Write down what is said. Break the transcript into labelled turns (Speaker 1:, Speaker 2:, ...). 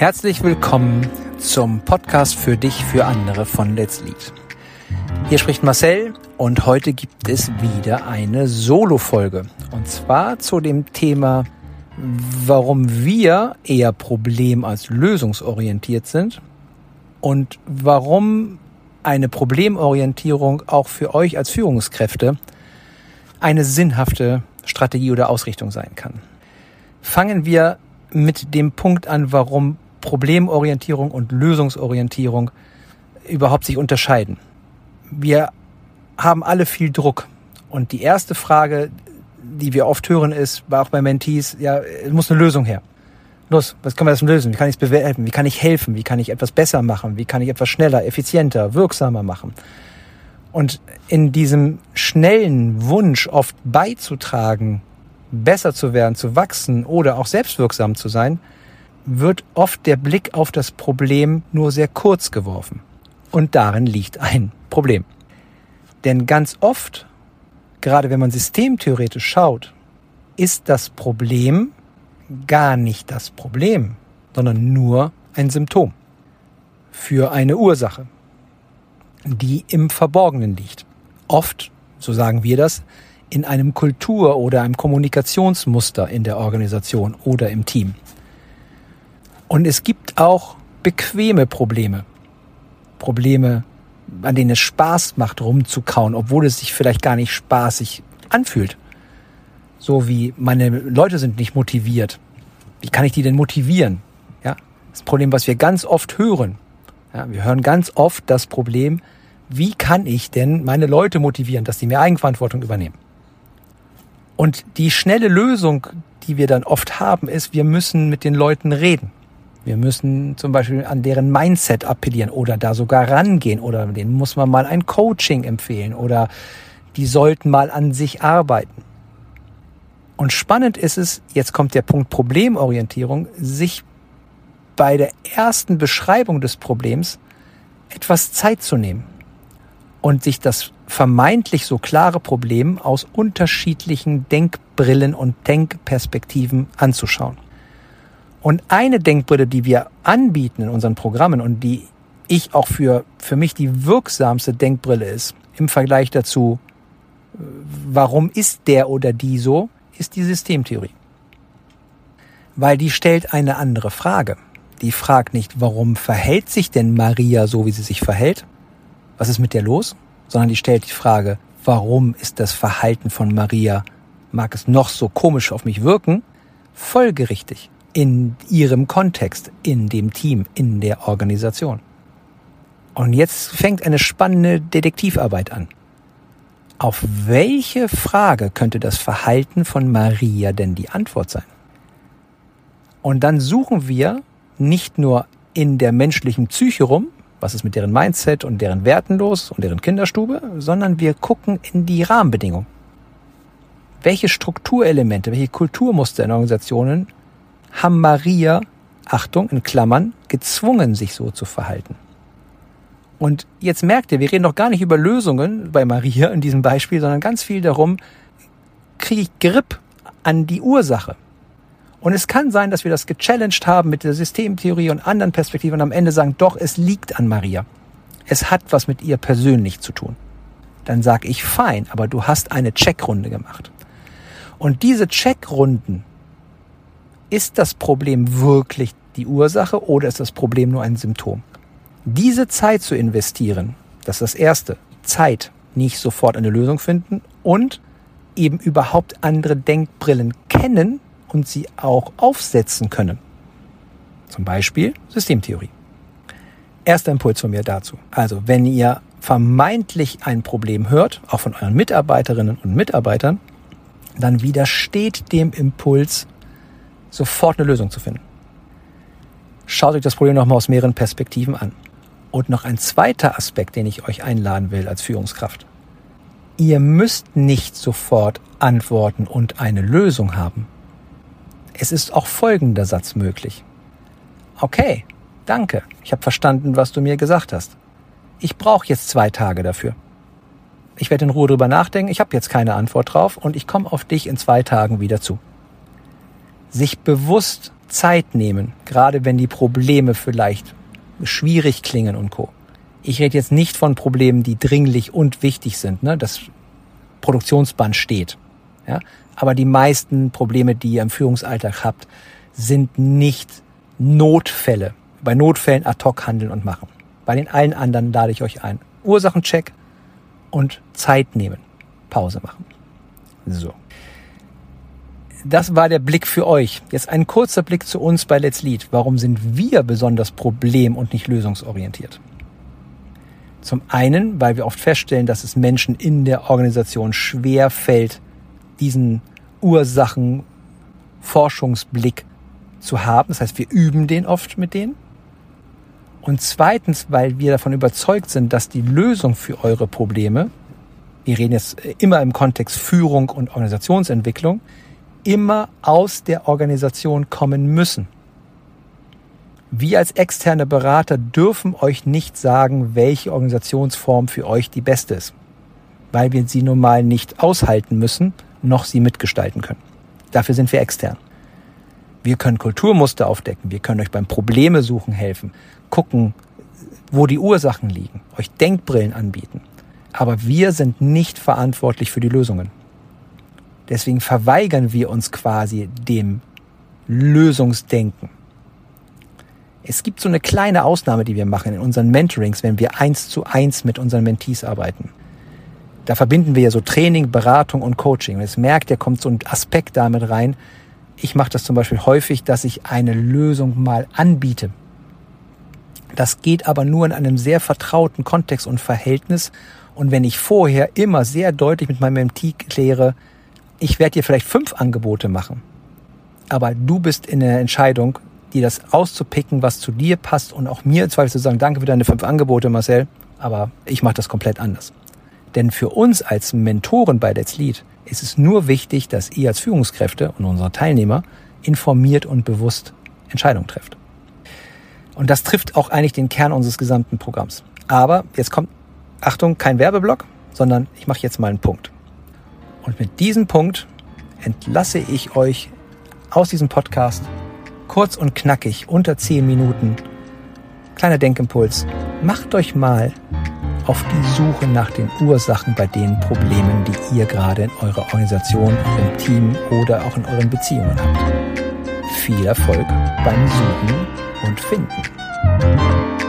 Speaker 1: Herzlich willkommen zum Podcast für dich, für andere von Let's Lead. Hier spricht Marcel und heute gibt es wieder eine Solo-Folge. Und zwar zu dem Thema, warum wir eher problem- als lösungsorientiert sind und warum eine Problemorientierung auch für euch als Führungskräfte eine sinnhafte Strategie oder Ausrichtung sein kann. Fangen wir mit dem Punkt an, warum Problemorientierung und Lösungsorientierung überhaupt sich unterscheiden. Wir haben alle viel Druck. Und die erste Frage, die wir oft hören, ist, auch bei Mentees, ja, es muss eine Lösung her. Los, was können wir das lösen? Wie kann ich es bewerten? Wie kann ich helfen? Wie kann ich etwas besser machen? Wie kann ich etwas schneller, effizienter, wirksamer machen? Und in diesem schnellen Wunsch oft beizutragen, besser zu werden, zu wachsen oder auch selbstwirksam zu sein, wird oft der Blick auf das Problem nur sehr kurz geworfen. Und darin liegt ein Problem. Denn ganz oft, gerade wenn man systemtheoretisch schaut, ist das Problem gar nicht das Problem, sondern nur ein Symptom für eine Ursache, die im Verborgenen liegt. Oft, so sagen wir das, in einem Kultur- oder einem Kommunikationsmuster in der Organisation oder im Team. Und es gibt auch bequeme Probleme. Probleme, an denen es Spaß macht, rumzukauen, obwohl es sich vielleicht gar nicht spaßig anfühlt. So wie meine Leute sind nicht motiviert. Wie kann ich die denn motivieren? Ja, das Problem, was wir ganz oft hören. Ja, wir hören ganz oft das Problem, wie kann ich denn meine Leute motivieren, dass sie mehr Eigenverantwortung übernehmen? Und die schnelle Lösung, die wir dann oft haben, ist, wir müssen mit den Leuten reden. Wir müssen zum Beispiel an deren Mindset appellieren oder da sogar rangehen oder denen muss man mal ein Coaching empfehlen oder die sollten mal an sich arbeiten. Und spannend ist es, jetzt kommt der Punkt Problemorientierung, sich bei der ersten Beschreibung des Problems etwas Zeit zu nehmen und sich das vermeintlich so klare Problem aus unterschiedlichen Denkbrillen und Denkperspektiven anzuschauen. Und eine Denkbrille, die wir anbieten in unseren Programmen und die ich auch für, für mich die wirksamste Denkbrille ist im Vergleich dazu, warum ist der oder die so, ist die Systemtheorie. Weil die stellt eine andere Frage. Die fragt nicht, warum verhält sich denn Maria so, wie sie sich verhält? Was ist mit der los? Sondern die stellt die Frage, warum ist das Verhalten von Maria, mag es noch so komisch auf mich wirken, folgerichtig in ihrem Kontext, in dem Team, in der Organisation. Und jetzt fängt eine spannende Detektivarbeit an. Auf welche Frage könnte das Verhalten von Maria denn die Antwort sein? Und dann suchen wir nicht nur in der menschlichen Psyche rum, was ist mit deren Mindset und deren Werten los und deren Kinderstube, sondern wir gucken in die Rahmenbedingungen. Welche Strukturelemente, welche Kulturmuster in Organisationen haben Maria, Achtung, in Klammern, gezwungen, sich so zu verhalten. Und jetzt merkt ihr, wir reden doch gar nicht über Lösungen bei Maria in diesem Beispiel, sondern ganz viel darum, kriege ich Grip an die Ursache. Und es kann sein, dass wir das gechallenged haben mit der Systemtheorie und anderen Perspektiven und am Ende sagen, doch, es liegt an Maria. Es hat was mit ihr persönlich zu tun. Dann sage ich, fein, aber du hast eine Checkrunde gemacht. Und diese Checkrunden ist das Problem wirklich die Ursache oder ist das Problem nur ein Symptom? Diese Zeit zu investieren, das ist das Erste. Zeit, nicht sofort eine Lösung finden und eben überhaupt andere Denkbrillen kennen und sie auch aufsetzen können. Zum Beispiel Systemtheorie. Erster Impuls von mir dazu. Also, wenn ihr vermeintlich ein Problem hört, auch von euren Mitarbeiterinnen und Mitarbeitern, dann widersteht dem Impuls, sofort eine Lösung zu finden. Schaut euch das Problem nochmal aus mehreren Perspektiven an. Und noch ein zweiter Aspekt, den ich euch einladen will als Führungskraft. Ihr müsst nicht sofort Antworten und eine Lösung haben. Es ist auch folgender Satz möglich. Okay, danke, ich habe verstanden, was du mir gesagt hast. Ich brauche jetzt zwei Tage dafür. Ich werde in Ruhe drüber nachdenken, ich habe jetzt keine Antwort drauf und ich komme auf dich in zwei Tagen wieder zu sich bewusst Zeit nehmen, gerade wenn die Probleme vielleicht schwierig klingen und co. Ich rede jetzt nicht von Problemen, die dringlich und wichtig sind, ne? das Produktionsband steht. Ja? Aber die meisten Probleme, die ihr im Führungsalltag habt, sind nicht Notfälle. Bei Notfällen ad hoc handeln und machen. Bei den allen anderen lade ich euch ein. Ursachencheck und Zeit nehmen. Pause machen. So. Das war der Blick für euch. Jetzt ein kurzer Blick zu uns bei Let's Lead. Warum sind wir besonders problem- und nicht lösungsorientiert? Zum einen, weil wir oft feststellen, dass es Menschen in der Organisation schwer fällt, diesen Ursachenforschungsblick zu haben. Das heißt, wir üben den oft mit denen. Und zweitens, weil wir davon überzeugt sind, dass die Lösung für eure Probleme, wir reden jetzt immer im Kontext Führung und Organisationsentwicklung, immer aus der Organisation kommen müssen. Wir als externe Berater dürfen euch nicht sagen, welche Organisationsform für euch die beste ist, weil wir sie nun mal nicht aushalten müssen, noch sie mitgestalten können. Dafür sind wir extern. Wir können Kulturmuster aufdecken, wir können euch beim Probleme suchen helfen, gucken, wo die Ursachen liegen, euch Denkbrillen anbieten. Aber wir sind nicht verantwortlich für die Lösungen. Deswegen verweigern wir uns quasi dem Lösungsdenken. Es gibt so eine kleine Ausnahme, die wir machen in unseren Mentorings, wenn wir eins zu eins mit unseren Mentees arbeiten. Da verbinden wir ja so Training, Beratung und Coaching. Und jetzt merkt ihr, kommt so ein Aspekt damit rein. Ich mache das zum Beispiel häufig, dass ich eine Lösung mal anbiete. Das geht aber nur in einem sehr vertrauten Kontext und Verhältnis. Und wenn ich vorher immer sehr deutlich mit meinem Mentee kläre, ich werde dir vielleicht fünf Angebote machen, aber du bist in der Entscheidung, dir das auszupicken, was zu dir passt und auch mir im Zweifel zu sagen, danke für deine fünf Angebote, Marcel, aber ich mache das komplett anders. Denn für uns als Mentoren bei Let's Lead ist es nur wichtig, dass ihr als Führungskräfte und unsere Teilnehmer informiert und bewusst Entscheidungen trefft. Und das trifft auch eigentlich den Kern unseres gesamten Programms. Aber jetzt kommt, Achtung, kein Werbeblock, sondern ich mache jetzt mal einen Punkt. Und mit diesem Punkt entlasse ich euch aus diesem Podcast kurz und knackig unter 10 Minuten. Kleiner Denkimpuls. Macht euch mal auf die Suche nach den Ursachen bei den Problemen, die ihr gerade in eurer Organisation, eurem Team oder auch in euren Beziehungen habt. Viel Erfolg beim Suchen und Finden.